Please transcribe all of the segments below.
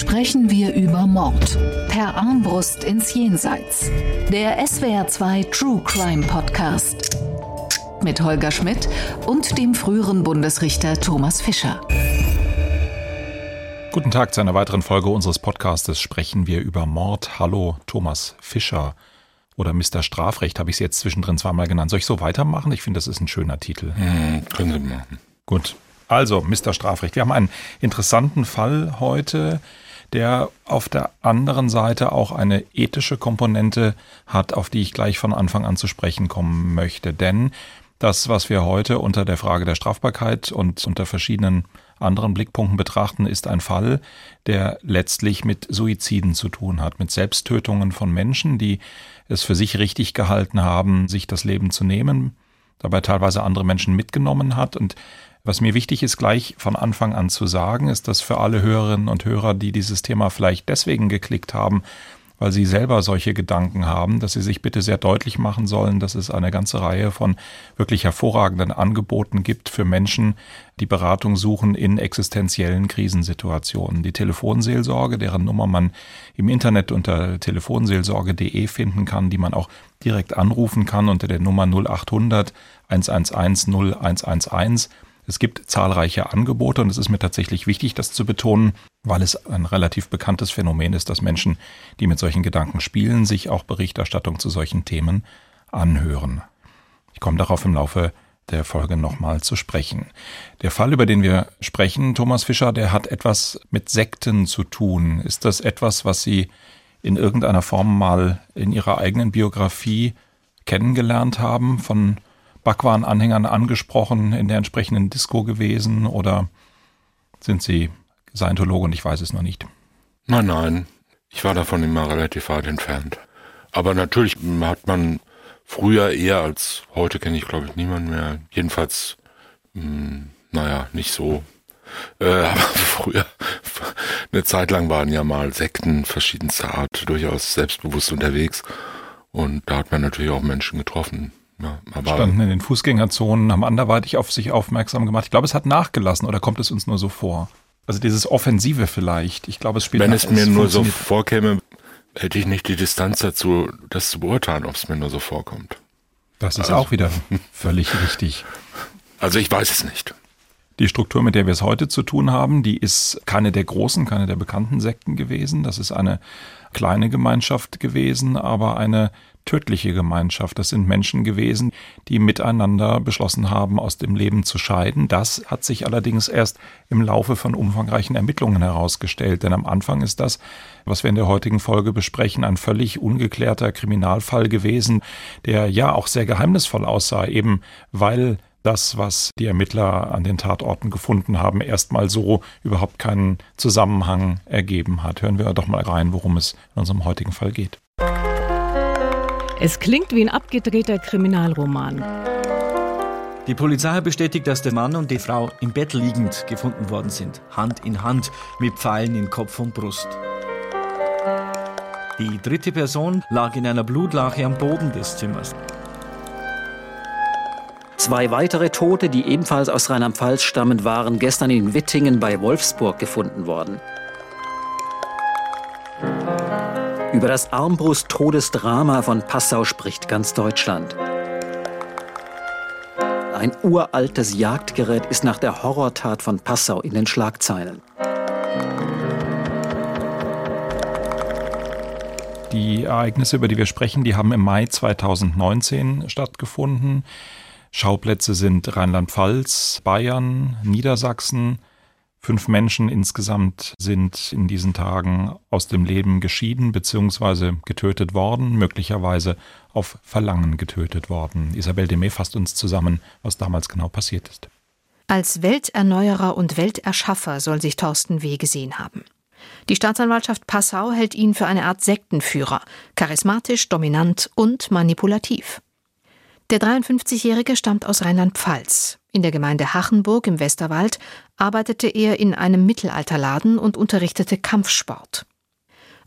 sprechen wir über Mord. Per Armbrust ins Jenseits. Der SWR2 True Crime Podcast. Mit Holger Schmidt und dem früheren Bundesrichter Thomas Fischer. Guten Tag zu einer weiteren Folge unseres Podcastes sprechen wir über Mord. Hallo, Thomas Fischer. Oder Mr. Strafrecht habe ich es jetzt zwischendrin zweimal genannt. Soll ich so weitermachen? Ich finde, das ist ein schöner Titel. Hm, können Sie machen. Gut. Also, Mr. Strafrecht. Wir haben einen interessanten Fall heute, der auf der anderen Seite auch eine ethische Komponente hat, auf die ich gleich von Anfang an zu sprechen kommen möchte. Denn das, was wir heute unter der Frage der Strafbarkeit und unter verschiedenen anderen Blickpunkten betrachten, ist ein Fall, der letztlich mit Suiziden zu tun hat, mit Selbsttötungen von Menschen, die es für sich richtig gehalten haben, sich das Leben zu nehmen, dabei teilweise andere Menschen mitgenommen hat. Und was mir wichtig ist, gleich von Anfang an zu sagen, ist, dass für alle Hörerinnen und Hörer, die dieses Thema vielleicht deswegen geklickt haben, weil sie selber solche Gedanken haben, dass sie sich bitte sehr deutlich machen sollen, dass es eine ganze Reihe von wirklich hervorragenden Angeboten gibt für Menschen, die Beratung suchen in existenziellen Krisensituationen. Die Telefonseelsorge, deren Nummer man im Internet unter telefonseelsorge.de finden kann, die man auch direkt anrufen kann unter der Nummer 0800 111 0111 es gibt zahlreiche Angebote und es ist mir tatsächlich wichtig, das zu betonen, weil es ein relativ bekanntes Phänomen ist, dass Menschen, die mit solchen Gedanken spielen, sich auch Berichterstattung zu solchen Themen anhören. Ich komme darauf im Laufe der Folge nochmal zu sprechen. Der Fall, über den wir sprechen, Thomas Fischer, der hat etwas mit Sekten zu tun. Ist das etwas, was Sie in irgendeiner Form mal in Ihrer eigenen Biografie kennengelernt haben von Bhagwan-Anhängern angesprochen, in der entsprechenden Disco gewesen oder sind Sie Scientologe und ich weiß es noch nicht? Nein, nein. Ich war davon immer relativ weit entfernt. Aber natürlich hat man früher eher als heute kenne ich glaube ich niemanden mehr. Jedenfalls, mh, hm, naja, nicht so. Äh, aber früher, eine Zeit lang waren ja mal Sekten verschiedenster Art durchaus selbstbewusst unterwegs. Und da hat man natürlich auch Menschen getroffen, ja, standen in den Fußgängerzonen, haben anderweitig auf sich aufmerksam gemacht. Ich glaube, es hat nachgelassen oder kommt es uns nur so vor? Also dieses Offensive vielleicht. Ich glaube, es spielt Wenn es mir nur so vorkäme, hätte ich nicht die Distanz dazu, das zu beurteilen, ob es mir nur so vorkommt. Das ist also. auch wieder völlig richtig. Also ich weiß es nicht. Die Struktur, mit der wir es heute zu tun haben, die ist keine der großen, keine der bekannten Sekten gewesen. Das ist eine kleine Gemeinschaft gewesen, aber eine tödliche Gemeinschaft. Das sind Menschen gewesen, die miteinander beschlossen haben, aus dem Leben zu scheiden. Das hat sich allerdings erst im Laufe von umfangreichen Ermittlungen herausgestellt. Denn am Anfang ist das, was wir in der heutigen Folge besprechen, ein völlig ungeklärter Kriminalfall gewesen, der ja auch sehr geheimnisvoll aussah, eben weil das, was die Ermittler an den Tatorten gefunden haben, erstmal so überhaupt keinen Zusammenhang ergeben hat. Hören wir doch mal rein, worum es in unserem heutigen Fall geht. Es klingt wie ein abgedrehter Kriminalroman. Die Polizei bestätigt, dass der Mann und die Frau im Bett liegend gefunden worden sind, Hand in Hand, mit Pfeilen in Kopf und Brust. Die dritte Person lag in einer Blutlache am Boden des Zimmers. Zwei weitere Tote, die ebenfalls aus Rheinland-Pfalz stammen, waren gestern in Wittingen bei Wolfsburg gefunden worden. Über das Armbrust-Todesdrama von Passau spricht ganz Deutschland. Ein uraltes Jagdgerät ist nach der Horrortat von Passau in den Schlagzeilen. Die Ereignisse, über die wir sprechen, die haben im Mai 2019 stattgefunden. Schauplätze sind Rheinland-Pfalz, Bayern, Niedersachsen, Fünf Menschen insgesamt sind in diesen Tagen aus dem Leben geschieden bzw. getötet worden, möglicherweise auf Verlangen getötet worden. Isabel Demey fasst uns zusammen, was damals genau passiert ist. Als Welterneuerer und Welterschaffer soll sich Thorsten W. gesehen haben. Die Staatsanwaltschaft Passau hält ihn für eine Art Sektenführer, charismatisch, dominant und manipulativ. Der 53-Jährige stammt aus Rheinland-Pfalz. In der Gemeinde Hachenburg im Westerwald arbeitete er in einem Mittelalterladen und unterrichtete Kampfsport.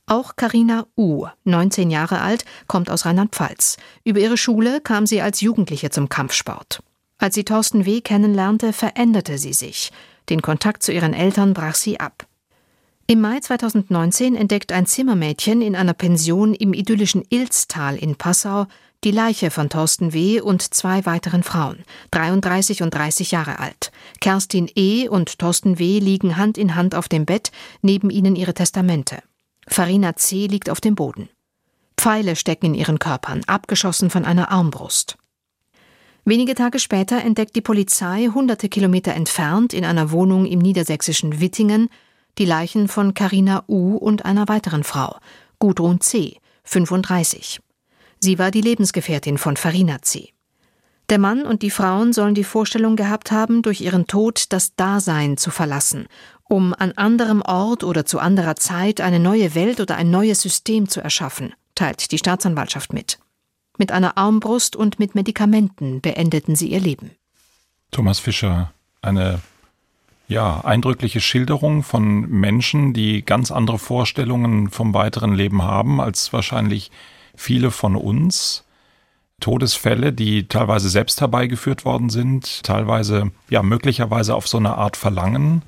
Auch Karina U., 19 Jahre alt, kommt aus Rheinland-Pfalz. Über ihre Schule kam sie als Jugendliche zum Kampfsport. Als sie Thorsten W. kennenlernte, veränderte sie sich. Den Kontakt zu ihren Eltern brach sie ab. Im Mai 2019 entdeckt ein Zimmermädchen in einer Pension im idyllischen Ilztal in Passau die Leiche von Thorsten W. und zwei weiteren Frauen, 33 und 30 Jahre alt. Kerstin E. und Thorsten W. liegen Hand in Hand auf dem Bett, neben ihnen ihre Testamente. Farina C. liegt auf dem Boden. Pfeile stecken in ihren Körpern, abgeschossen von einer Armbrust. Wenige Tage später entdeckt die Polizei hunderte Kilometer entfernt in einer Wohnung im niedersächsischen Wittingen die Leichen von Carina U. und einer weiteren Frau, Gudrun C., 35. Sie war die Lebensgefährtin von Farina C. Der Mann und die Frauen sollen die Vorstellung gehabt haben, durch ihren Tod das Dasein zu verlassen, um an anderem Ort oder zu anderer Zeit eine neue Welt oder ein neues System zu erschaffen, teilt die Staatsanwaltschaft mit. Mit einer Armbrust und mit Medikamenten beendeten sie ihr Leben. Thomas Fischer, eine ja, eindrückliche Schilderung von Menschen, die ganz andere Vorstellungen vom weiteren Leben haben als wahrscheinlich viele von uns. Todesfälle, die teilweise selbst herbeigeführt worden sind, teilweise ja möglicherweise auf so eine Art Verlangen.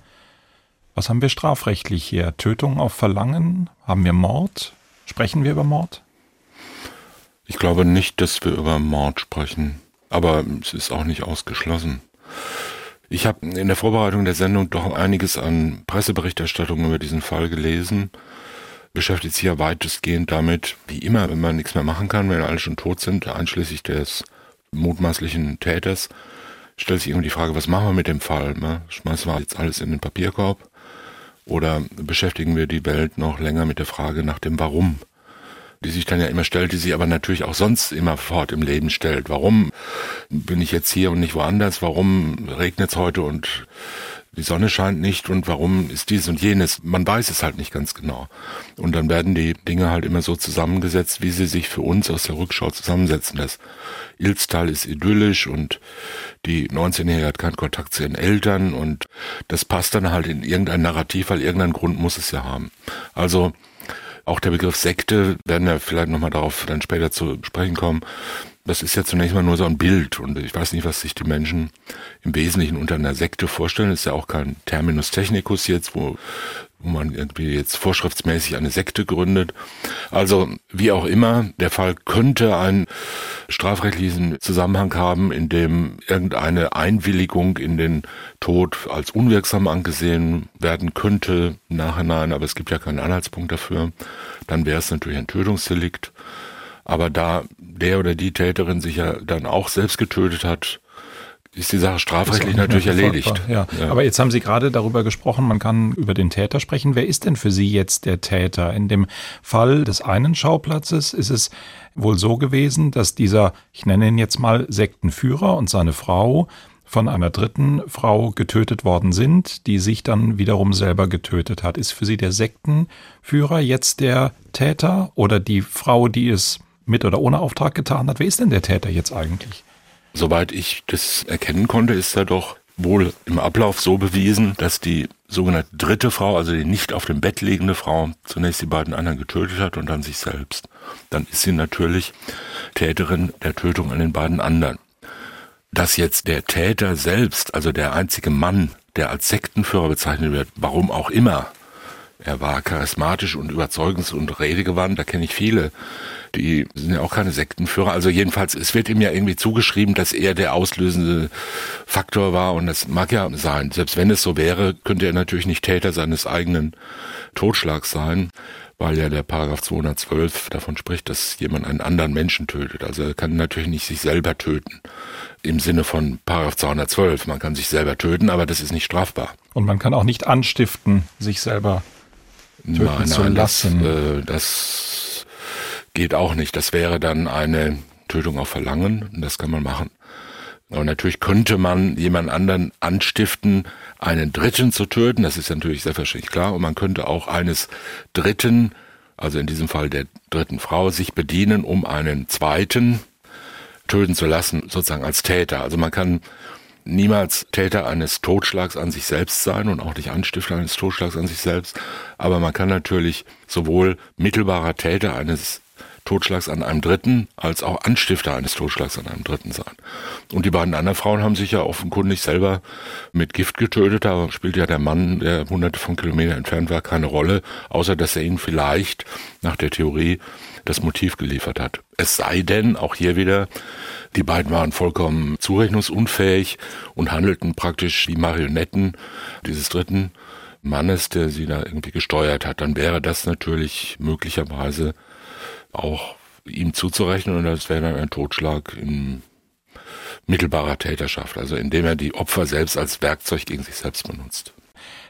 Was haben wir strafrechtlich hier? Tötung auf Verlangen? Haben wir Mord? Sprechen wir über Mord? Ich glaube nicht, dass wir über Mord sprechen, aber es ist auch nicht ausgeschlossen. Ich habe in der Vorbereitung der Sendung doch einiges an Presseberichterstattung über diesen Fall gelesen. Beschäftigt sich ja weitestgehend damit, wie immer, wenn man nichts mehr machen kann, wenn alle schon tot sind, einschließlich des mutmaßlichen Täters, stellt sich irgendwie die Frage, was machen wir mit dem Fall? Ne? Schmeißen wir jetzt alles in den Papierkorb? Oder beschäftigen wir die Welt noch länger mit der Frage nach dem Warum? die sich dann ja immer stellt, die sich aber natürlich auch sonst immer fort im Leben stellt. Warum bin ich jetzt hier und nicht woanders? Warum regnet es heute und die Sonne scheint nicht und warum ist dies und jenes? Man weiß es halt nicht ganz genau. Und dann werden die Dinge halt immer so zusammengesetzt, wie sie sich für uns aus der Rückschau zusammensetzen. Das Ilztal ist idyllisch und die 19-Jährige hat keinen Kontakt zu ihren Eltern und das passt dann halt in irgendein Narrativ, weil irgendeinen Grund muss es ja haben. Also auch der Begriff Sekte, werden ja vielleicht nochmal darauf dann später zu sprechen kommen, das ist ja zunächst mal nur so ein Bild und ich weiß nicht, was sich die Menschen im Wesentlichen unter einer Sekte vorstellen. Das ist ja auch kein Terminus technicus jetzt, wo, wo man irgendwie jetzt vorschriftsmäßig eine Sekte gründet. Also wie auch immer, der Fall könnte einen strafrechtlichen Zusammenhang haben, in dem irgendeine Einwilligung in den Tod als unwirksam angesehen werden könnte im Nachhinein, aber es gibt ja keinen Anhaltspunkt dafür. Dann wäre es natürlich ein Tötungsdelikt. Aber da der oder die Täterin sich ja dann auch selbst getötet hat, ist die Sache strafrechtlich natürlich erledigt. Ja. ja. Aber jetzt haben Sie gerade darüber gesprochen, man kann über den Täter sprechen. Wer ist denn für Sie jetzt der Täter? In dem Fall des einen Schauplatzes ist es wohl so gewesen, dass dieser, ich nenne ihn jetzt mal Sektenführer und seine Frau von einer dritten Frau getötet worden sind, die sich dann wiederum selber getötet hat. Ist für Sie der Sektenführer jetzt der Täter oder die Frau, die es mit oder ohne Auftrag getan hat. Wer ist denn der Täter jetzt eigentlich? Soweit ich das erkennen konnte, ist er doch wohl im Ablauf so bewiesen, dass die sogenannte dritte Frau, also die nicht auf dem Bett liegende Frau, zunächst die beiden anderen getötet hat und dann sich selbst. Dann ist sie natürlich Täterin der Tötung an den beiden anderen. Dass jetzt der Täter selbst, also der einzige Mann, der als Sektenführer bezeichnet wird, warum auch immer, er war charismatisch und überzeugungs- und redegewandt, da kenne ich viele, die sind ja auch keine Sektenführer. Also jedenfalls, es wird ihm ja irgendwie zugeschrieben, dass er der auslösende Faktor war und das mag ja sein. Selbst wenn es so wäre, könnte er natürlich nicht Täter seines eigenen Totschlags sein, weil ja der Paragraph 212 davon spricht, dass jemand einen anderen Menschen tötet. Also er kann natürlich nicht sich selber töten. Im Sinne von Paragraph 212. Man kann sich selber töten, aber das ist nicht strafbar. Und man kann auch nicht anstiften, sich selber töten nein, zu nein, lassen. Das, äh, das geht auch nicht. Das wäre dann eine Tötung auf Verlangen. Das kann man machen. Und natürlich könnte man jemand anderen anstiften, einen Dritten zu töten. Das ist natürlich selbstverständlich klar. Und man könnte auch eines Dritten, also in diesem Fall der dritten Frau, sich bedienen, um einen Zweiten töten zu lassen, sozusagen als Täter. Also man kann niemals Täter eines Totschlags an sich selbst sein und auch nicht Anstifter eines Totschlags an sich selbst. Aber man kann natürlich sowohl mittelbarer Täter eines Totschlags an einem Dritten als auch Anstifter eines Totschlags an einem Dritten sein. Und die beiden anderen Frauen haben sich ja offenkundig selber mit Gift getötet. Da spielt ja der Mann, der hunderte von Kilometern entfernt war, keine Rolle, außer dass er ihnen vielleicht nach der Theorie das Motiv geliefert hat. Es sei denn, auch hier wieder, die beiden waren vollkommen zurechnungsunfähig und handelten praktisch wie Marionetten dieses dritten Mannes, der sie da irgendwie gesteuert hat. Dann wäre das natürlich möglicherweise auch ihm zuzurechnen und das wäre dann ein Totschlag in mittelbarer Täterschaft, also indem er die Opfer selbst als Werkzeug gegen sich selbst benutzt.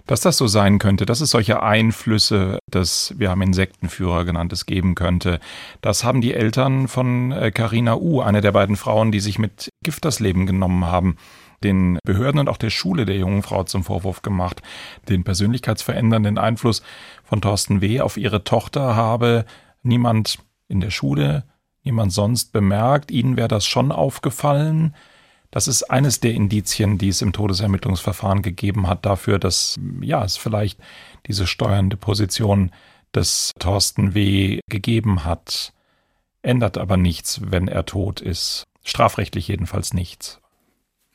Dass das so sein könnte, dass es solche Einflüsse des, wir haben Insektenführer genanntes, geben könnte, das haben die Eltern von Carina äh, U, eine der beiden Frauen, die sich mit Gift das Leben genommen haben, den Behörden und auch der Schule der jungen Frau zum Vorwurf gemacht, den persönlichkeitsverändernden Einfluss von Thorsten W. auf ihre Tochter habe niemand in der Schule, niemand sonst bemerkt. Ihnen wäre das schon aufgefallen. Das ist eines der Indizien, die es im Todesermittlungsverfahren gegeben hat dafür, dass ja, es vielleicht diese steuernde Position des Thorsten W. gegeben hat. Ändert aber nichts, wenn er tot ist. Strafrechtlich jedenfalls nichts.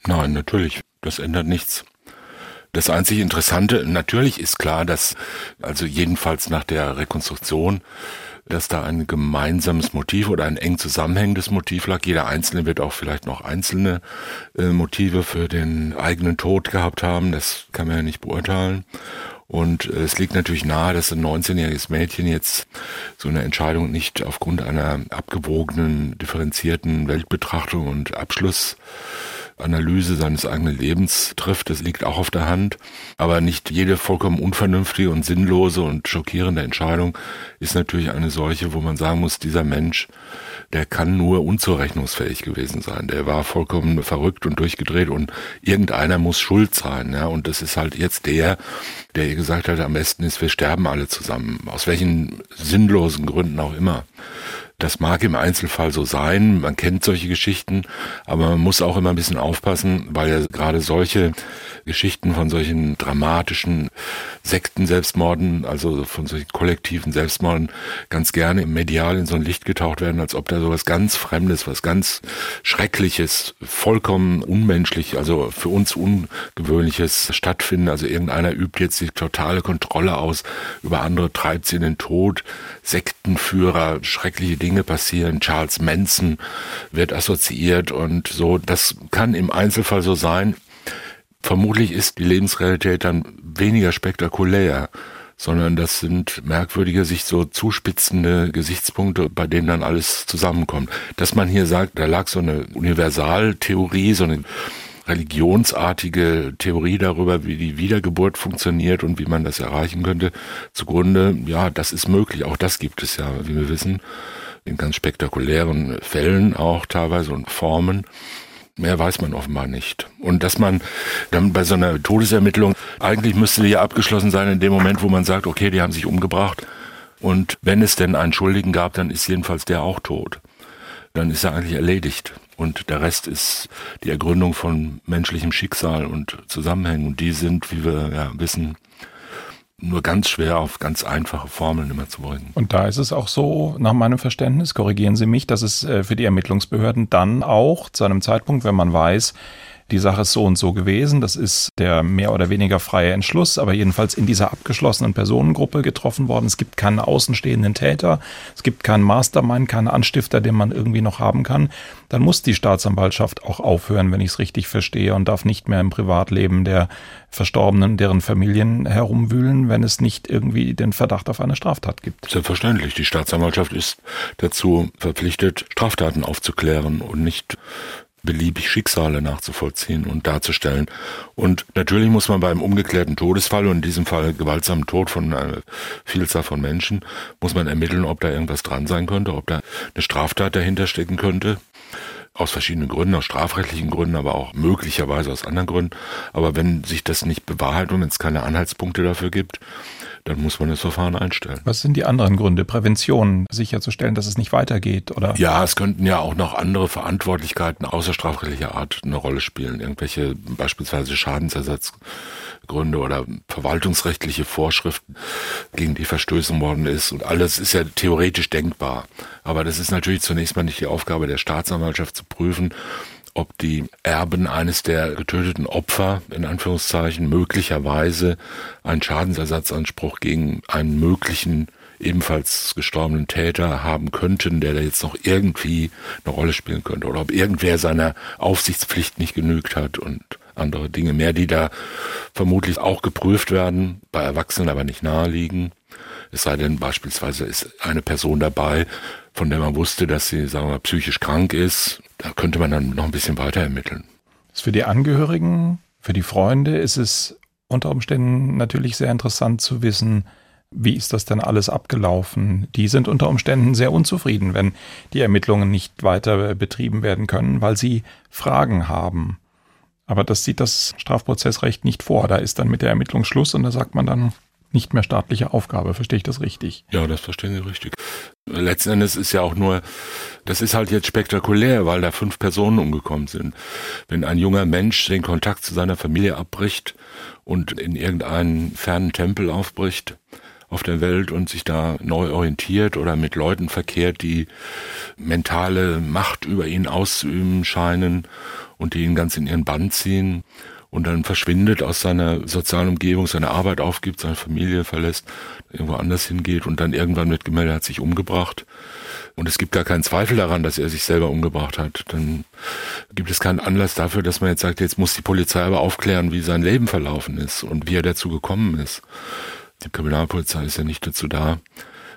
Nein, natürlich. Das ändert nichts. Das einzig Interessante, natürlich ist klar, dass, also jedenfalls nach der Rekonstruktion, dass da ein gemeinsames Motiv oder ein eng zusammenhängendes Motiv lag. Jeder Einzelne wird auch vielleicht noch einzelne äh, Motive für den eigenen Tod gehabt haben. Das kann man ja nicht beurteilen. Und äh, es liegt natürlich nahe, dass ein 19-jähriges Mädchen jetzt so eine Entscheidung nicht aufgrund einer abgewogenen, differenzierten Weltbetrachtung und Abschluss Analyse seines eigenen Lebens trifft. Das liegt auch auf der Hand. Aber nicht jede vollkommen unvernünftige und sinnlose und schockierende Entscheidung ist natürlich eine solche, wo man sagen muss, dieser Mensch, der kann nur unzurechnungsfähig gewesen sein. Der war vollkommen verrückt und durchgedreht und irgendeiner muss schuld sein. Ja? Und das ist halt jetzt der, der ihr gesagt hat, am besten ist, wir sterben alle zusammen. Aus welchen sinnlosen Gründen auch immer. Das mag im Einzelfall so sein, man kennt solche Geschichten, aber man muss auch immer ein bisschen aufpassen, weil ja gerade solche Geschichten von solchen dramatischen Sekten-Selbstmorden, also von solchen kollektiven Selbstmorden, ganz gerne im Medial in so ein Licht getaucht werden, als ob da sowas ganz Fremdes, was ganz Schreckliches, vollkommen unmenschlich, also für uns Ungewöhnliches stattfindet. Also irgendeiner übt jetzt die totale Kontrolle aus über andere, treibt sie in den Tod, Sektenführer, schreckliche Dinge Dinge passieren. Charles Manson wird assoziiert und so. Das kann im Einzelfall so sein. Vermutlich ist die Lebensrealität dann weniger spektakulär, sondern das sind merkwürdige, sich so zuspitzende Gesichtspunkte, bei denen dann alles zusammenkommt. Dass man hier sagt, da lag so eine Universaltheorie, so eine religionsartige Theorie darüber, wie die Wiedergeburt funktioniert und wie man das erreichen könnte, zugrunde, ja, das ist möglich. Auch das gibt es ja, wie wir wissen in ganz spektakulären Fällen auch teilweise und Formen. Mehr weiß man offenbar nicht. Und dass man dann bei so einer Todesermittlung, eigentlich müsste die ja abgeschlossen sein in dem Moment, wo man sagt, okay, die haben sich umgebracht. Und wenn es denn einen Schuldigen gab, dann ist jedenfalls der auch tot. Dann ist er eigentlich erledigt. Und der Rest ist die Ergründung von menschlichem Schicksal und Zusammenhängen. Und die sind, wie wir ja wissen, nur ganz schwer auf ganz einfache Formeln immer zu bringen. Und da ist es auch so, nach meinem Verständnis, korrigieren Sie mich, dass es äh, für die Ermittlungsbehörden dann auch zu einem Zeitpunkt, wenn man weiß, die Sache ist so und so gewesen. Das ist der mehr oder weniger freie Entschluss, aber jedenfalls in dieser abgeschlossenen Personengruppe getroffen worden. Es gibt keinen außenstehenden Täter, es gibt keinen Mastermind, keinen Anstifter, den man irgendwie noch haben kann. Dann muss die Staatsanwaltschaft auch aufhören, wenn ich es richtig verstehe, und darf nicht mehr im Privatleben der Verstorbenen, deren Familien herumwühlen, wenn es nicht irgendwie den Verdacht auf eine Straftat gibt. Selbstverständlich. Die Staatsanwaltschaft ist dazu verpflichtet, Straftaten aufzuklären und nicht beliebig Schicksale nachzuvollziehen und darzustellen. Und natürlich muss man beim umgeklärten Todesfall und in diesem Fall gewaltsamen Tod von einer Vielzahl von Menschen, muss man ermitteln, ob da irgendwas dran sein könnte, ob da eine Straftat dahinter stecken könnte. Aus verschiedenen Gründen, aus strafrechtlichen Gründen, aber auch möglicherweise aus anderen Gründen. Aber wenn sich das nicht bewahrheitet und wenn es keine Anhaltspunkte dafür gibt, dann muss man das Verfahren einstellen. Was sind die anderen Gründe? Prävention, sicherzustellen, dass es nicht weitergeht, oder? Ja, es könnten ja auch noch andere Verantwortlichkeiten außerstrafrechtlicher Art eine Rolle spielen. Irgendwelche beispielsweise Schadensersatzgründe oder verwaltungsrechtliche Vorschriften, gegen die verstößen worden ist. Und alles ist ja theoretisch denkbar. Aber das ist natürlich zunächst mal nicht die Aufgabe der Staatsanwaltschaft zu prüfen, ob die Erben eines der getöteten Opfer in Anführungszeichen möglicherweise einen Schadensersatzanspruch gegen einen möglichen ebenfalls gestorbenen Täter haben könnten, der da jetzt noch irgendwie eine Rolle spielen könnte oder ob irgendwer seiner Aufsichtspflicht nicht genügt hat und andere Dinge mehr, die da vermutlich auch geprüft werden, bei Erwachsenen aber nicht naheliegen. Es sei denn, beispielsweise ist eine Person dabei, von der man wusste, dass sie, sagen wir mal, psychisch krank ist. Da könnte man dann noch ein bisschen weiter ermitteln. Für die Angehörigen, für die Freunde ist es unter Umständen natürlich sehr interessant zu wissen, wie ist das denn alles abgelaufen? Die sind unter Umständen sehr unzufrieden, wenn die Ermittlungen nicht weiter betrieben werden können, weil sie Fragen haben. Aber das sieht das Strafprozessrecht nicht vor. Da ist dann mit der Ermittlung Schluss und da sagt man dann, nicht mehr staatliche Aufgabe. Verstehe ich das richtig? Ja, das verstehen Sie richtig. Letzten Endes ist ja auch nur, das ist halt jetzt spektakulär, weil da fünf Personen umgekommen sind. Wenn ein junger Mensch den Kontakt zu seiner Familie abbricht und in irgendeinen fernen Tempel aufbricht, auf der Welt und sich da neu orientiert oder mit Leuten verkehrt, die mentale Macht über ihn auszuüben scheinen und die ihn ganz in ihren Bann ziehen und dann verschwindet aus seiner sozialen Umgebung, seine Arbeit aufgibt, seine Familie verlässt, irgendwo anders hingeht und dann irgendwann wird gemeldet, hat sich umgebracht. Und es gibt gar keinen Zweifel daran, dass er sich selber umgebracht hat. Dann gibt es keinen Anlass dafür, dass man jetzt sagt, jetzt muss die Polizei aber aufklären, wie sein Leben verlaufen ist und wie er dazu gekommen ist. Die Kriminalpolizei ist ja nicht dazu da,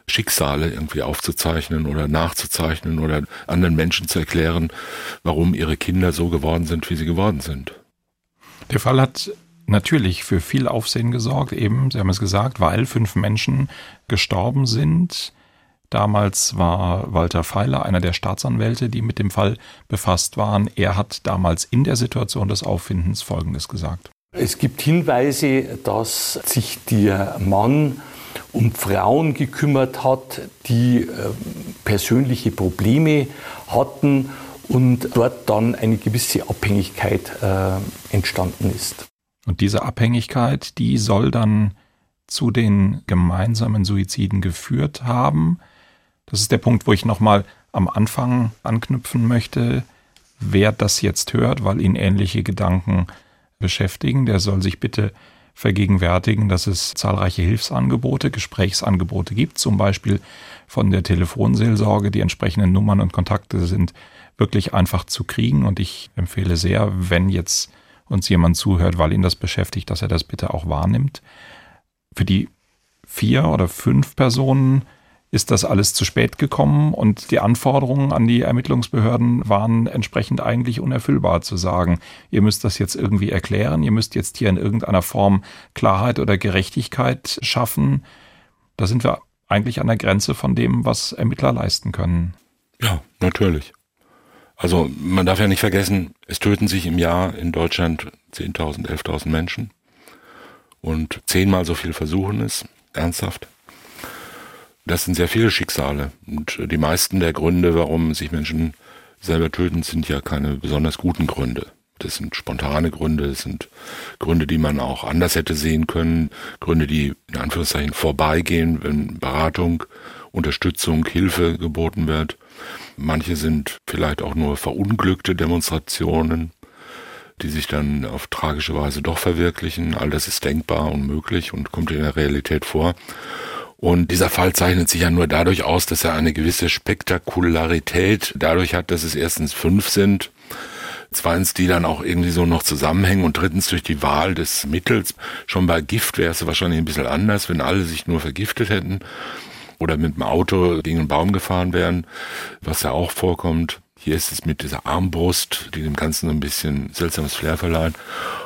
Schicksale irgendwie aufzuzeichnen oder nachzuzeichnen oder anderen Menschen zu erklären, warum ihre Kinder so geworden sind, wie sie geworden sind. Der Fall hat natürlich für viel Aufsehen gesorgt, eben, Sie haben es gesagt, weil fünf Menschen gestorben sind. Damals war Walter Feiler einer der Staatsanwälte, die mit dem Fall befasst waren. Er hat damals in der Situation des Auffindens Folgendes gesagt. Es gibt Hinweise, dass sich der Mann um Frauen gekümmert hat, die äh, persönliche Probleme hatten und dort dann eine gewisse Abhängigkeit äh, entstanden ist. Und diese Abhängigkeit, die soll dann zu den gemeinsamen Suiziden geführt haben. Das ist der Punkt, wo ich nochmal am Anfang anknüpfen möchte. Wer das jetzt hört, weil ihn ähnliche Gedanken beschäftigen, der soll sich bitte vergegenwärtigen, dass es zahlreiche Hilfsangebote, Gesprächsangebote gibt, zum Beispiel von der Telefonseelsorge. Die entsprechenden Nummern und Kontakte sind wirklich einfach zu kriegen. Und ich empfehle sehr, wenn jetzt uns jemand zuhört, weil ihn das beschäftigt, dass er das bitte auch wahrnimmt. Für die vier oder fünf Personen ist das alles zu spät gekommen und die Anforderungen an die Ermittlungsbehörden waren entsprechend eigentlich unerfüllbar zu sagen, ihr müsst das jetzt irgendwie erklären, ihr müsst jetzt hier in irgendeiner Form Klarheit oder Gerechtigkeit schaffen. Da sind wir eigentlich an der Grenze von dem, was Ermittler leisten können. Ja, natürlich. Also man darf ja nicht vergessen, es töten sich im Jahr in Deutschland 10.000, 11.000 Menschen und zehnmal so viel versuchen es, ernsthaft. Das sind sehr viele Schicksale und die meisten der Gründe, warum sich Menschen selber töten, sind ja keine besonders guten Gründe. Das sind spontane Gründe, das sind Gründe, die man auch anders hätte sehen können, Gründe, die in Anführungszeichen vorbeigehen, wenn Beratung, Unterstützung, Hilfe geboten wird. Manche sind vielleicht auch nur verunglückte Demonstrationen, die sich dann auf tragische Weise doch verwirklichen. All das ist denkbar und möglich und kommt in der Realität vor. Und dieser Fall zeichnet sich ja nur dadurch aus, dass er eine gewisse Spektakularität dadurch hat, dass es erstens fünf sind, zweitens die dann auch irgendwie so noch zusammenhängen und drittens durch die Wahl des Mittels. Schon bei Gift wäre es wahrscheinlich ein bisschen anders, wenn alle sich nur vergiftet hätten oder mit dem Auto gegen einen Baum gefahren wären, was ja auch vorkommt. Hier ist es mit dieser Armbrust, die dem Ganzen ein bisschen seltsames Flair verleiht.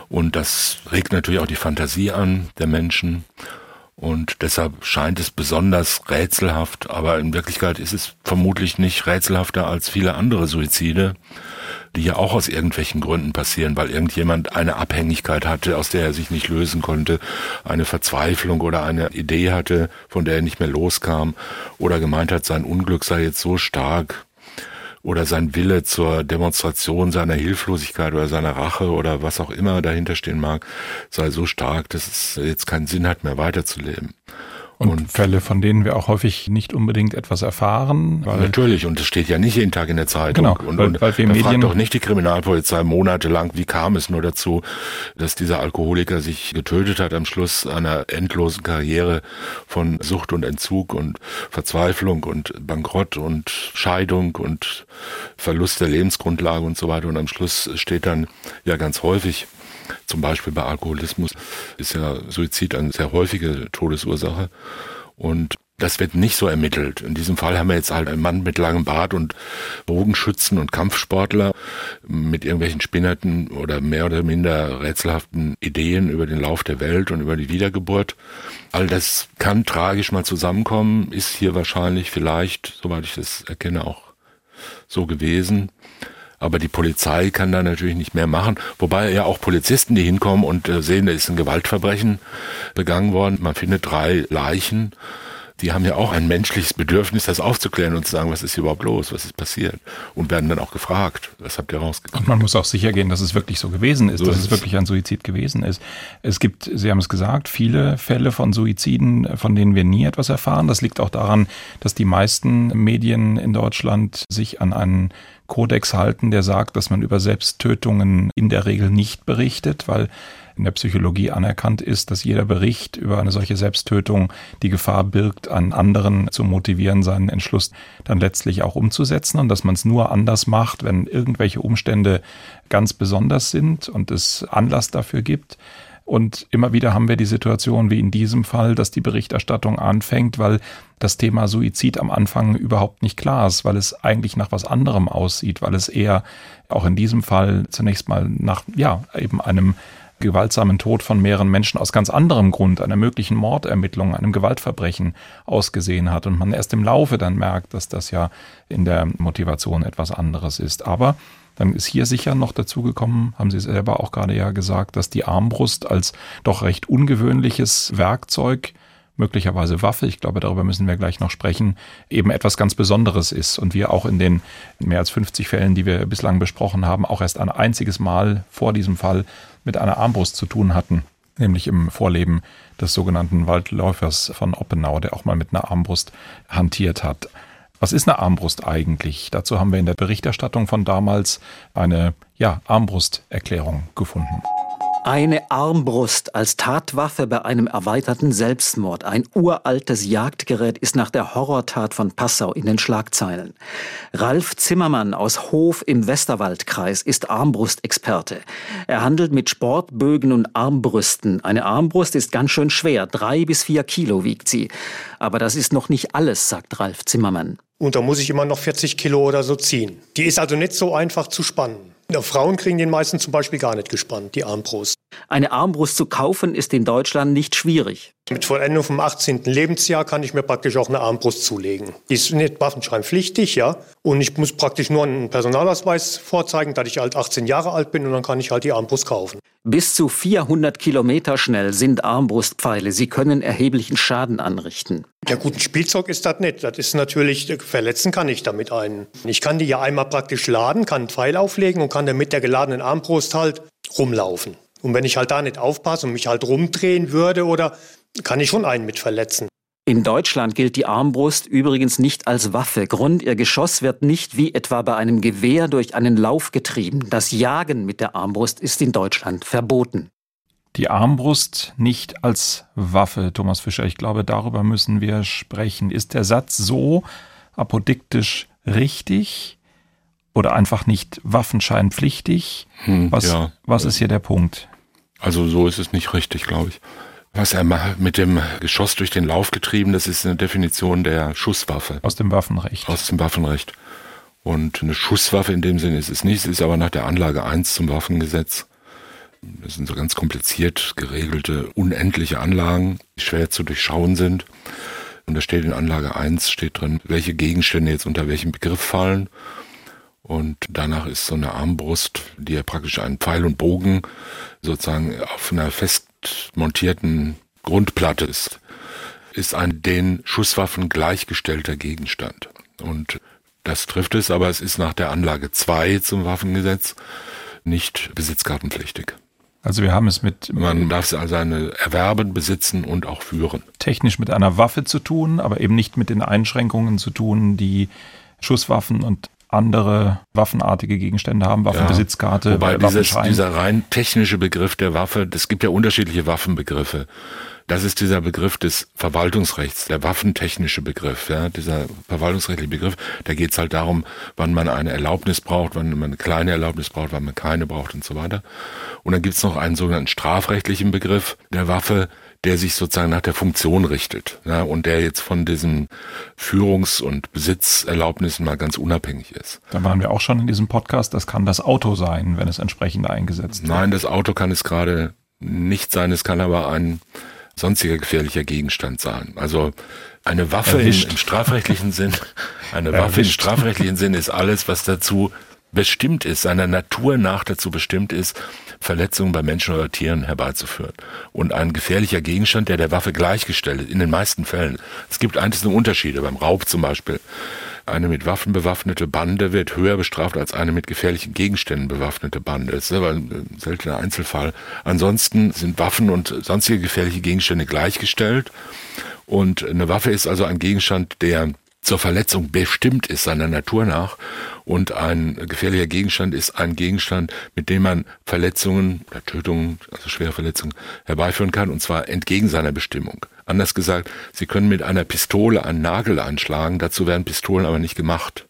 Und das regt natürlich auch die Fantasie an der Menschen. Und deshalb scheint es besonders rätselhaft, aber in Wirklichkeit ist es vermutlich nicht rätselhafter als viele andere Suizide, die ja auch aus irgendwelchen Gründen passieren, weil irgendjemand eine Abhängigkeit hatte, aus der er sich nicht lösen konnte, eine Verzweiflung oder eine Idee hatte, von der er nicht mehr loskam oder gemeint hat, sein Unglück sei jetzt so stark oder sein Wille zur Demonstration seiner Hilflosigkeit oder seiner Rache oder was auch immer dahinter stehen mag, sei so stark, dass es jetzt keinen Sinn hat, mehr weiterzuleben. Und, und, Fälle, von denen wir auch häufig nicht unbedingt etwas erfahren. Weil Natürlich, und es steht ja nicht jeden Tag in der Zeitung. Genau, und, weil, weil wir Medien fragt doch nicht die Kriminalpolizei monatelang, wie kam es nur dazu, dass dieser Alkoholiker sich getötet hat am Schluss einer endlosen Karriere von Sucht und Entzug und Verzweiflung und Bankrott und Scheidung und Verlust der Lebensgrundlage und so weiter. Und am Schluss steht dann ja ganz häufig, zum Beispiel bei Alkoholismus ist ja Suizid eine sehr häufige Todesursache. Und das wird nicht so ermittelt. In diesem Fall haben wir jetzt halt einen Mann mit langem Bart und Bogenschützen und Kampfsportler mit irgendwelchen spinnerten oder mehr oder minder rätselhaften Ideen über den Lauf der Welt und über die Wiedergeburt. All das kann tragisch mal zusammenkommen, ist hier wahrscheinlich vielleicht, soweit ich das erkenne, auch so gewesen. Aber die Polizei kann da natürlich nicht mehr machen. Wobei ja auch Polizisten, die hinkommen und äh, sehen, da ist ein Gewaltverbrechen begangen worden. Man findet drei Leichen die haben ja auch ein menschliches Bedürfnis, das aufzuklären und zu sagen, was ist hier überhaupt los, was ist passiert und werden dann auch gefragt, was habt ihr rausgekommen. Und man muss auch sicher gehen, dass es wirklich so gewesen ist, so dass ist es wirklich ein Suizid gewesen ist. Es gibt, Sie haben es gesagt, viele Fälle von Suiziden, von denen wir nie etwas erfahren. Das liegt auch daran, dass die meisten Medien in Deutschland sich an einen Kodex halten, der sagt, dass man über Selbsttötungen in der Regel nicht berichtet, weil in der Psychologie anerkannt ist, dass jeder Bericht über eine solche Selbsttötung die Gefahr birgt, einen anderen zu motivieren, seinen Entschluss dann letztlich auch umzusetzen und dass man es nur anders macht, wenn irgendwelche Umstände ganz besonders sind und es Anlass dafür gibt. Und immer wieder haben wir die Situation wie in diesem Fall, dass die Berichterstattung anfängt, weil das Thema Suizid am Anfang überhaupt nicht klar ist, weil es eigentlich nach was anderem aussieht, weil es eher auch in diesem Fall zunächst mal nach, ja, eben einem gewaltsamen Tod von mehreren Menschen aus ganz anderem Grund, einer möglichen Mordermittlung, einem Gewaltverbrechen ausgesehen hat und man erst im Laufe dann merkt, dass das ja in der Motivation etwas anderes ist. Aber dann ist hier sicher noch dazugekommen, haben Sie selber auch gerade ja gesagt, dass die Armbrust als doch recht ungewöhnliches Werkzeug möglicherweise Waffe, ich glaube, darüber müssen wir gleich noch sprechen, eben etwas ganz Besonderes ist und wir auch in den mehr als 50 Fällen, die wir bislang besprochen haben, auch erst ein einziges Mal vor diesem Fall mit einer Armbrust zu tun hatten, nämlich im Vorleben des sogenannten Waldläufers von Oppenau, der auch mal mit einer Armbrust hantiert hat. Was ist eine Armbrust eigentlich? Dazu haben wir in der Berichterstattung von damals eine ja, Armbrusterklärung gefunden. Eine Armbrust als Tatwaffe bei einem erweiterten Selbstmord. Ein uraltes Jagdgerät ist nach der Horrortat von Passau in den Schlagzeilen. Ralf Zimmermann aus Hof im Westerwaldkreis ist Armbrustexperte. Er handelt mit Sportbögen und Armbrüsten. Eine Armbrust ist ganz schön schwer. Drei bis vier Kilo wiegt sie. Aber das ist noch nicht alles, sagt Ralf Zimmermann. Und da muss ich immer noch 40 Kilo oder so ziehen. Die ist also nicht so einfach zu spannen. Frauen kriegen den meisten zum Beispiel gar nicht gespannt, die Armbrust. Eine Armbrust zu kaufen ist in Deutschland nicht schwierig. Mit Vollendung vom 18. Lebensjahr kann ich mir praktisch auch eine Armbrust zulegen. Die ist nicht waffenscheinpflichtig, ja. Und ich muss praktisch nur einen Personalausweis vorzeigen, dass ich halt 18 Jahre alt bin und dann kann ich halt die Armbrust kaufen. Bis zu 400 Kilometer schnell sind Armbrustpfeile. Sie können erheblichen Schaden anrichten. Ja gut, ein Spielzeug ist das nicht. Das ist natürlich, verletzen kann ich damit einen. Ich kann die ja einmal praktisch laden, kann einen Pfeil auflegen und kann dann mit der geladenen Armbrust halt rumlaufen. Und wenn ich halt da nicht aufpasse und mich halt rumdrehen würde oder kann ich schon einen mit verletzen. In Deutschland gilt die Armbrust übrigens nicht als Waffe. Grund, ihr Geschoss wird nicht wie etwa bei einem Gewehr durch einen Lauf getrieben. Das Jagen mit der Armbrust ist in Deutschland verboten. Die Armbrust nicht als Waffe, Thomas Fischer. Ich glaube, darüber müssen wir sprechen. Ist der Satz so apodiktisch richtig oder einfach nicht waffenscheinpflichtig? Hm, was, ja. was ist hier der Punkt? Also so ist es nicht richtig, glaube ich. Was er mit dem Geschoss durch den Lauf getrieben, das ist eine Definition der Schusswaffe. Aus dem Waffenrecht. Aus dem Waffenrecht. Und eine Schusswaffe in dem Sinne ist es nicht, es ist aber nach der Anlage 1 zum Waffengesetz. Das sind so ganz kompliziert geregelte, unendliche Anlagen, die schwer zu durchschauen sind. Und da steht in Anlage 1 steht drin, welche Gegenstände jetzt unter welchem Begriff fallen. Und danach ist so eine Armbrust, die ja praktisch ein Pfeil und Bogen sozusagen auf einer fest montierten Grundplatte ist, ist ein den Schusswaffen gleichgestellter Gegenstand. Und das trifft es, aber es ist nach der Anlage 2 zum Waffengesetz nicht besitzkartenpflichtig. Also wir haben es mit man darf es also eine erwerben, besitzen und auch führen. Technisch mit einer Waffe zu tun, aber eben nicht mit den Einschränkungen zu tun, die Schusswaffen und andere waffenartige Gegenstände haben, Waffenbesitzkarte, ja, wobei dieses, dieser rein technische Begriff der Waffe, es gibt ja unterschiedliche Waffenbegriffe. Das ist dieser Begriff des Verwaltungsrechts, der waffentechnische Begriff, ja, dieser verwaltungsrechtliche Begriff. Da geht es halt darum, wann man eine Erlaubnis braucht, wann man eine kleine Erlaubnis braucht, wann man keine braucht und so weiter. Und dann gibt es noch einen sogenannten strafrechtlichen Begriff der Waffe, der sich sozusagen nach der Funktion richtet ja, und der jetzt von diesen Führungs- und Besitzerlaubnissen mal ganz unabhängig ist. Da waren wir auch schon in diesem Podcast, das kann das Auto sein, wenn es entsprechend eingesetzt wird. Nein, das Auto kann es gerade nicht sein, es kann aber ein sonstiger gefährlicher Gegenstand sein. Also eine Waffe im, im, strafrechtlichen Sinn, eine Erwischt. Waffe im strafrechtlichen Sinn ist alles, was dazu bestimmt ist, seiner Natur nach dazu bestimmt ist, Verletzungen bei Menschen oder Tieren herbeizuführen. Und ein gefährlicher Gegenstand, der der Waffe gleichgestellt ist, in den meisten Fällen. Es gibt einzelne Unterschiede, beim Raub zum Beispiel. Eine mit Waffen bewaffnete Bande wird höher bestraft als eine mit gefährlichen Gegenständen bewaffnete Bande. Das ist aber ein seltener Einzelfall. Ansonsten sind Waffen und sonstige gefährliche Gegenstände gleichgestellt. Und eine Waffe ist also ein Gegenstand, der zur Verletzung bestimmt ist seiner Natur nach und ein gefährlicher Gegenstand ist ein Gegenstand, mit dem man Verletzungen oder Tötungen, also schwere Verletzungen herbeiführen kann und zwar entgegen seiner Bestimmung. Anders gesagt, Sie können mit einer Pistole einen Nagel einschlagen, dazu werden Pistolen aber nicht gemacht.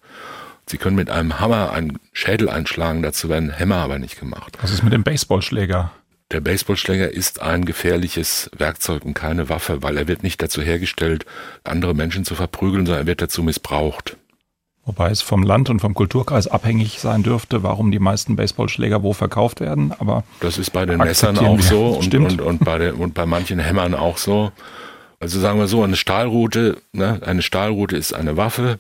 Sie können mit einem Hammer einen Schädel einschlagen, dazu werden Hämmer aber nicht gemacht. Was ist mit dem Baseballschläger? Der Baseballschläger ist ein gefährliches Werkzeug und keine Waffe, weil er wird nicht dazu hergestellt, andere Menschen zu verprügeln, sondern er wird dazu missbraucht. Wobei es vom Land und vom Kulturkreis abhängig sein dürfte, warum die meisten Baseballschläger wo verkauft werden. Aber das ist bei den Messern auch so und, und, und, bei den, und bei manchen Hämmern auch so. Also sagen wir so, eine Stahlrute, ne, eine Stahlrute ist eine Waffe,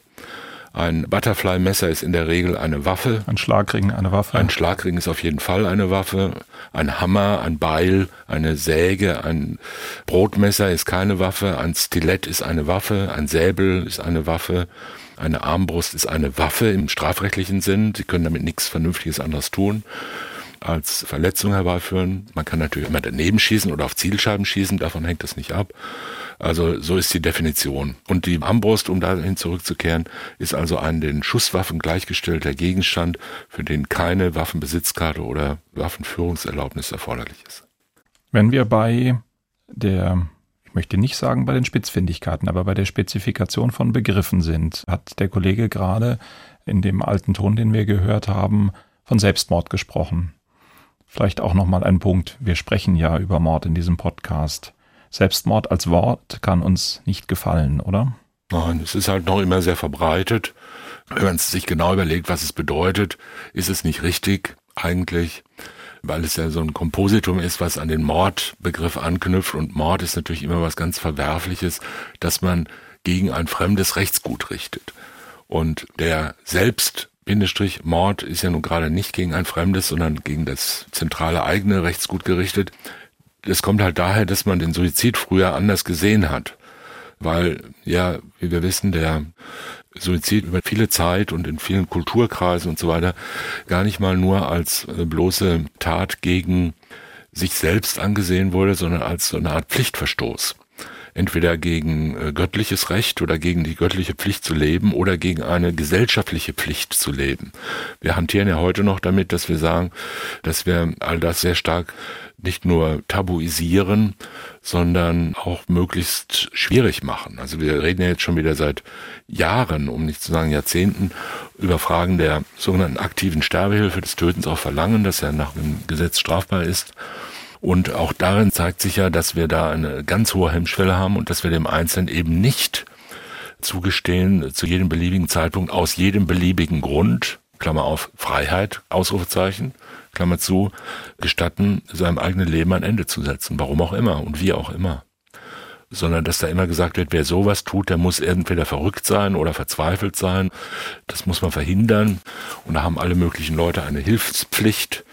ein Butterfly-Messer ist in der Regel eine Waffe. Ein Schlagring eine Waffe. Ein Schlagring ist auf jeden Fall eine Waffe. Ein Hammer, ein Beil, eine Säge, ein Brotmesser ist keine Waffe. Ein Stilett ist eine Waffe. Ein Säbel ist eine Waffe. Eine Armbrust ist eine Waffe im strafrechtlichen Sinn. Sie können damit nichts Vernünftiges anderes tun als Verletzung herbeiführen. Man kann natürlich immer daneben schießen oder auf Zielscheiben schießen, davon hängt das nicht ab. Also so ist die Definition. Und die Armbrust, um dahin zurückzukehren, ist also ein den Schusswaffen gleichgestellter Gegenstand, für den keine Waffenbesitzkarte oder Waffenführungserlaubnis erforderlich ist. Wenn wir bei der ich möchte nicht sagen bei den Spitzfindigkeiten, aber bei der Spezifikation von Begriffen sind, hat der Kollege gerade in dem alten Ton, den wir gehört haben, von Selbstmord gesprochen. Vielleicht auch nochmal ein Punkt. Wir sprechen ja über Mord in diesem Podcast. Selbstmord als Wort kann uns nicht gefallen, oder? Nein, es ist halt noch immer sehr verbreitet. Wenn man sich genau überlegt, was es bedeutet, ist es nicht richtig eigentlich, weil es ja so ein Kompositum ist, was an den Mordbegriff anknüpft. Und Mord ist natürlich immer was ganz Verwerfliches, dass man gegen ein fremdes Rechtsgut richtet. Und der Selbst Bindestrich Mord ist ja nun gerade nicht gegen ein fremdes, sondern gegen das zentrale eigene Rechtsgut gerichtet es kommt halt daher, dass man den Suizid früher anders gesehen hat. Weil, ja, wie wir wissen, der Suizid über viele Zeit und in vielen Kulturkreisen und so weiter gar nicht mal nur als äh, bloße Tat gegen sich selbst angesehen wurde, sondern als so eine Art Pflichtverstoß. Entweder gegen äh, göttliches Recht oder gegen die göttliche Pflicht zu leben oder gegen eine gesellschaftliche Pflicht zu leben. Wir hantieren ja heute noch damit, dass wir sagen, dass wir all das sehr stark nicht nur tabuisieren, sondern auch möglichst schwierig machen. Also wir reden ja jetzt schon wieder seit Jahren, um nicht zu sagen Jahrzehnten, über Fragen der sogenannten aktiven Sterbehilfe, des Tötens auf Verlangen, das ja nach dem Gesetz strafbar ist. Und auch darin zeigt sich ja, dass wir da eine ganz hohe Hemmschwelle haben und dass wir dem Einzelnen eben nicht zugestehen, zu jedem beliebigen Zeitpunkt, aus jedem beliebigen Grund, Klammer auf, Freiheit, Ausrufezeichen, Klammer zu, gestatten, seinem eigenen Leben ein Ende zu setzen. Warum auch immer und wie auch immer. sondern dass da immer gesagt wird, wer sowas tut, der muss entweder verrückt sein oder verzweifelt sein. Das muss man verhindern. Und da haben alle möglichen Leute eine Hilfspflicht.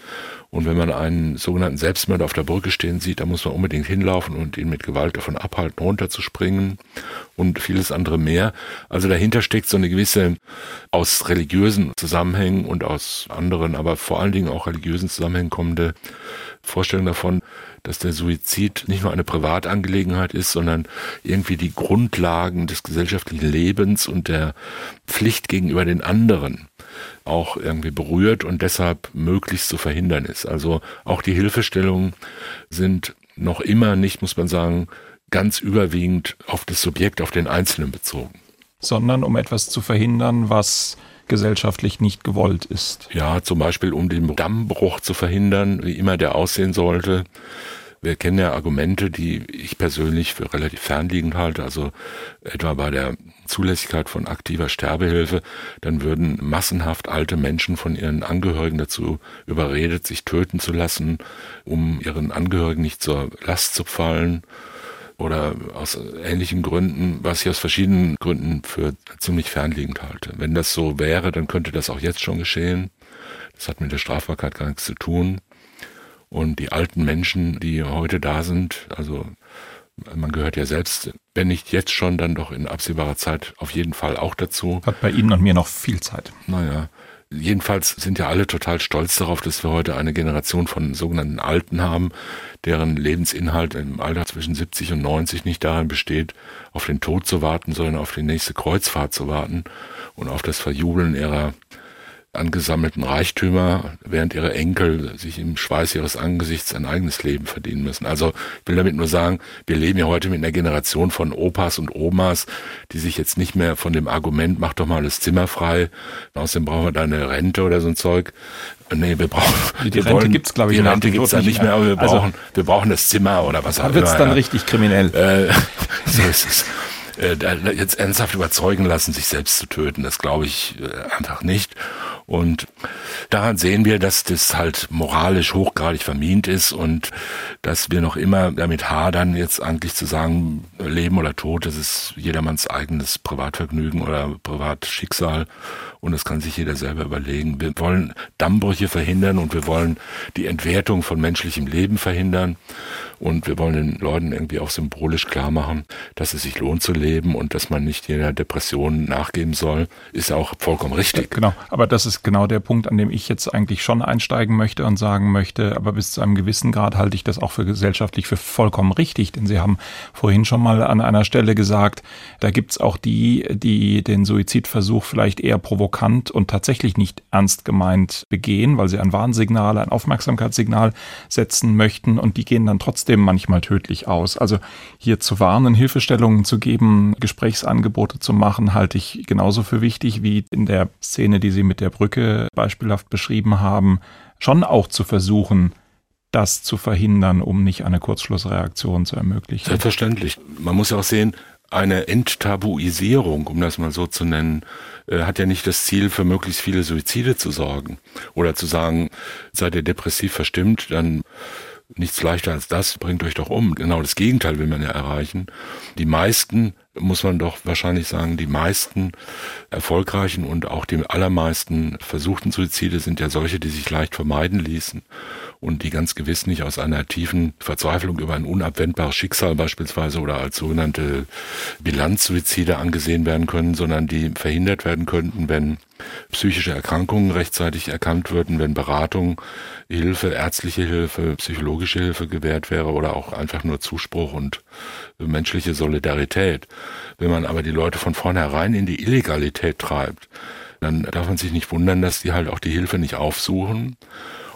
Und wenn man einen sogenannten Selbstmörder auf der Brücke stehen sieht, dann muss man unbedingt hinlaufen und ihn mit Gewalt davon abhalten, runterzuspringen und vieles andere mehr. Also dahinter steckt so eine gewisse aus religiösen Zusammenhängen und aus anderen, aber vor allen Dingen auch religiösen Zusammenhängen kommende Vorstellung davon, dass der Suizid nicht nur eine Privatangelegenheit ist, sondern irgendwie die Grundlagen des gesellschaftlichen Lebens und der Pflicht gegenüber den anderen auch irgendwie berührt und deshalb möglichst zu verhindern ist. Also auch die Hilfestellungen sind noch immer nicht, muss man sagen, ganz überwiegend auf das Subjekt, auf den Einzelnen bezogen. Sondern um etwas zu verhindern, was gesellschaftlich nicht gewollt ist. Ja, zum Beispiel um den Dammbruch zu verhindern, wie immer der aussehen sollte. Wir kennen ja Argumente, die ich persönlich für relativ fernliegend halte, also etwa bei der Zulässigkeit von aktiver Sterbehilfe, dann würden massenhaft alte Menschen von ihren Angehörigen dazu überredet, sich töten zu lassen, um ihren Angehörigen nicht zur Last zu fallen oder aus ähnlichen Gründen, was ich aus verschiedenen Gründen für ziemlich fernliegend halte. Wenn das so wäre, dann könnte das auch jetzt schon geschehen. Das hat mit der Strafbarkeit gar nichts zu tun. Und die alten Menschen, die heute da sind, also man gehört ja selbst, wenn nicht jetzt schon, dann doch in absehbarer Zeit auf jeden Fall auch dazu. Hat bei Ihnen und mir noch viel Zeit. Naja. Jedenfalls sind ja alle total stolz darauf, dass wir heute eine Generation von sogenannten Alten haben, deren Lebensinhalt im Alter zwischen 70 und 90 nicht darin besteht, auf den Tod zu warten, sondern auf die nächste Kreuzfahrt zu warten und auf das Verjubeln ihrer angesammelten Reichtümer, während ihre Enkel sich im Schweiß ihres Angesichts ein eigenes Leben verdienen müssen. Also ich will damit nur sagen, wir leben ja heute mit einer Generation von Opas und Omas, die sich jetzt nicht mehr von dem Argument, mach doch mal das Zimmer frei, außerdem brauchen wir da eine Rente oder so ein Zeug. Nee, wir brauchen die, die Rente gibt's glaube ich Die Rente gibt's dann nicht mehr, aber wir also, brauchen, wir brauchen das Zimmer oder was auch immer. Da wird's dann ja. richtig kriminell. Äh, so ist es äh, jetzt ernsthaft überzeugen lassen, sich selbst zu töten. Das glaube ich äh, einfach nicht. Und daran sehen wir, dass das halt moralisch hochgradig vermint ist und dass wir noch immer damit hadern, jetzt eigentlich zu sagen, Leben oder Tod, das ist jedermanns eigenes Privatvergnügen oder Privatschicksal und das kann sich jeder selber überlegen. Wir wollen Dammbrüche verhindern und wir wollen die Entwertung von menschlichem Leben verhindern und wir wollen den Leuten irgendwie auch symbolisch klar machen, dass es sich lohnt zu leben und dass man nicht jeder Depression nachgeben soll, ist auch vollkommen richtig. Genau, aber das ist genau der Punkt, an dem ich jetzt eigentlich schon einsteigen möchte und sagen möchte, aber bis zu einem gewissen Grad halte ich das auch für gesellschaftlich für vollkommen richtig, denn Sie haben vorhin schon mal an einer Stelle gesagt, da gibt's auch die, die den Suizidversuch vielleicht eher provokant und tatsächlich nicht ernst gemeint begehen, weil sie ein Warnsignal, ein Aufmerksamkeitssignal setzen möchten und die gehen dann trotzdem trotzdem manchmal tödlich aus. Also hier zu warnen, Hilfestellungen zu geben, Gesprächsangebote zu machen, halte ich genauso für wichtig wie in der Szene, die Sie mit der Brücke beispielhaft beschrieben haben, schon auch zu versuchen, das zu verhindern, um nicht eine Kurzschlussreaktion zu ermöglichen. Selbstverständlich. Man muss ja auch sehen, eine Enttabuisierung, um das mal so zu nennen, äh, hat ja nicht das Ziel, für möglichst viele Suizide zu sorgen. Oder zu sagen, seid ihr depressiv verstimmt, dann nichts leichter als das, bringt euch doch um. Genau das Gegenteil will man ja erreichen. Die meisten, muss man doch wahrscheinlich sagen, die meisten erfolgreichen und auch die allermeisten versuchten Suizide sind ja solche, die sich leicht vermeiden ließen und die ganz gewiss nicht aus einer tiefen Verzweiflung über ein unabwendbares Schicksal beispielsweise oder als sogenannte Bilanzsuizide angesehen werden können, sondern die verhindert werden könnten, wenn psychische Erkrankungen rechtzeitig erkannt würden, wenn Beratung, Hilfe, ärztliche Hilfe, psychologische Hilfe gewährt wäre oder auch einfach nur Zuspruch und menschliche Solidarität. Wenn man aber die Leute von vornherein in die Illegalität treibt, dann darf man sich nicht wundern, dass die halt auch die Hilfe nicht aufsuchen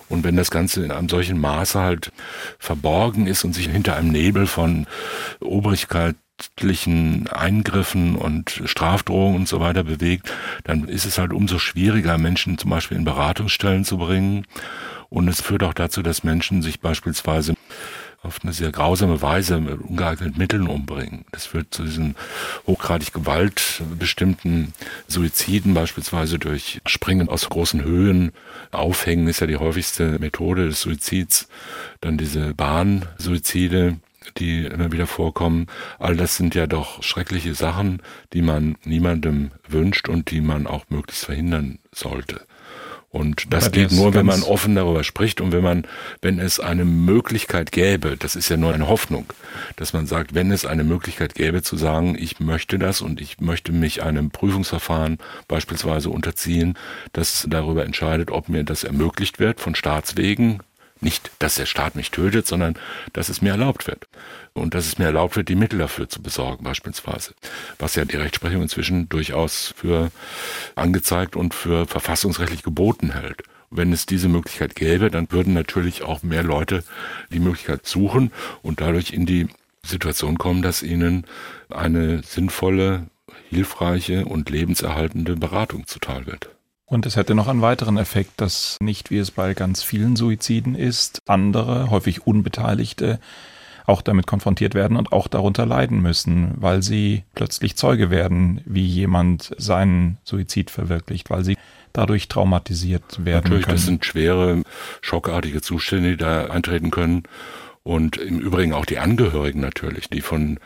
und wenn das Ganze in einem solchen Maße halt verborgen ist und sich hinter einem Nebel von obrigkeitlichen Eingriffen und Strafdrohungen und so weiter bewegt, dann ist es halt umso schwieriger, Menschen zum Beispiel in Beratungsstellen zu bringen. Und es führt auch dazu, dass Menschen sich beispielsweise auf eine sehr grausame Weise mit ungeeigneten Mitteln umbringen. Das führt zu diesen hochgradig gewaltbestimmten Suiziden, beispielsweise durch Springen aus großen Höhen. Aufhängen ist ja die häufigste Methode des Suizids. Dann diese Bahnsuizide, die immer wieder vorkommen, all das sind ja doch schreckliche Sachen, die man niemandem wünscht und die man auch möglichst verhindern sollte. Und das geht nur, wenn man offen darüber spricht und wenn man, wenn es eine Möglichkeit gäbe, das ist ja nur eine Hoffnung, dass man sagt, wenn es eine Möglichkeit gäbe zu sagen, ich möchte das und ich möchte mich einem Prüfungsverfahren beispielsweise unterziehen, das darüber entscheidet, ob mir das ermöglicht wird von Staatswegen, nicht, dass der Staat mich tötet, sondern dass es mir erlaubt wird. Und dass es mir erlaubt wird, die Mittel dafür zu besorgen, beispielsweise. Was ja die Rechtsprechung inzwischen durchaus für angezeigt und für verfassungsrechtlich geboten hält. Wenn es diese Möglichkeit gäbe, dann würden natürlich auch mehr Leute die Möglichkeit suchen und dadurch in die Situation kommen, dass ihnen eine sinnvolle, hilfreiche und lebenserhaltende Beratung zuteil wird. Und es hätte noch einen weiteren Effekt, dass nicht, wie es bei ganz vielen Suiziden ist, andere, häufig Unbeteiligte, auch damit konfrontiert werden und auch darunter leiden müssen, weil sie plötzlich Zeuge werden, wie jemand seinen Suizid verwirklicht, weil sie dadurch traumatisiert werden Natürlich, können. das sind schwere, schockartige Zustände, die da eintreten können. Und im Übrigen auch die Angehörigen natürlich, die von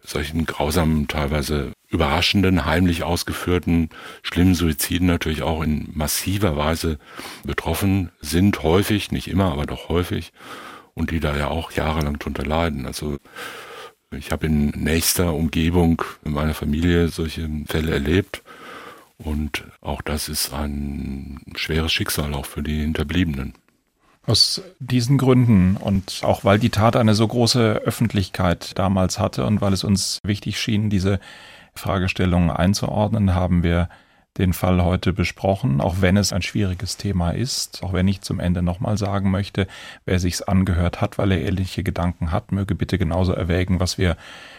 solchen grausamen, teilweise überraschenden, heimlich ausgeführten, schlimmen Suiziden natürlich auch in massiver Weise betroffen sind, häufig, nicht immer, aber doch häufig, und die da ja auch jahrelang drunter leiden. Also ich habe in nächster Umgebung in meiner Familie solche Fälle erlebt. Und auch das ist ein schweres Schicksal auch für die Hinterbliebenen. Aus diesen Gründen und auch weil die Tat eine so große Öffentlichkeit damals hatte und weil es uns wichtig schien, diese Fragestellungen einzuordnen, haben wir den Fall heute besprochen, auch wenn es ein schwieriges Thema ist, auch wenn ich zum Ende nochmal sagen möchte, wer sich's angehört hat, weil er ähnliche Gedanken hat, möge bitte genauso erwägen, was wir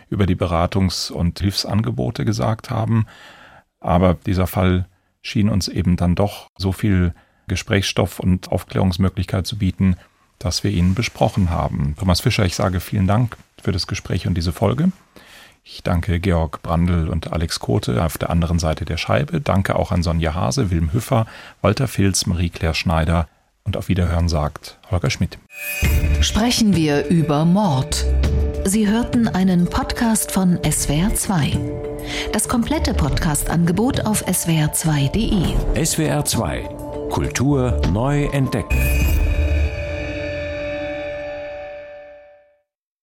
über die Beratungs- und Hilfsangebote gesagt haben. Aber dieser Fall schien uns eben dann doch so viel Gesprächsstoff und Aufklärungsmöglichkeit zu bieten, dass wir ihn besprochen haben. Thomas Fischer, ich sage vielen Dank für das Gespräch und diese Folge. Ich danke Georg Brandl und Alex Kote auf der anderen Seite der Scheibe. Danke auch an Sonja Hase, Wilm Hüffer, Walter Filz, Marie-Claire Schneider und auf Wiederhören sagt Holger Schmidt. Sprechen wir über Mord. Sie hörten einen Podcast von SWR2. Das komplette Podcast-Angebot auf swr2.de. SWR2 Kultur neu entdecken.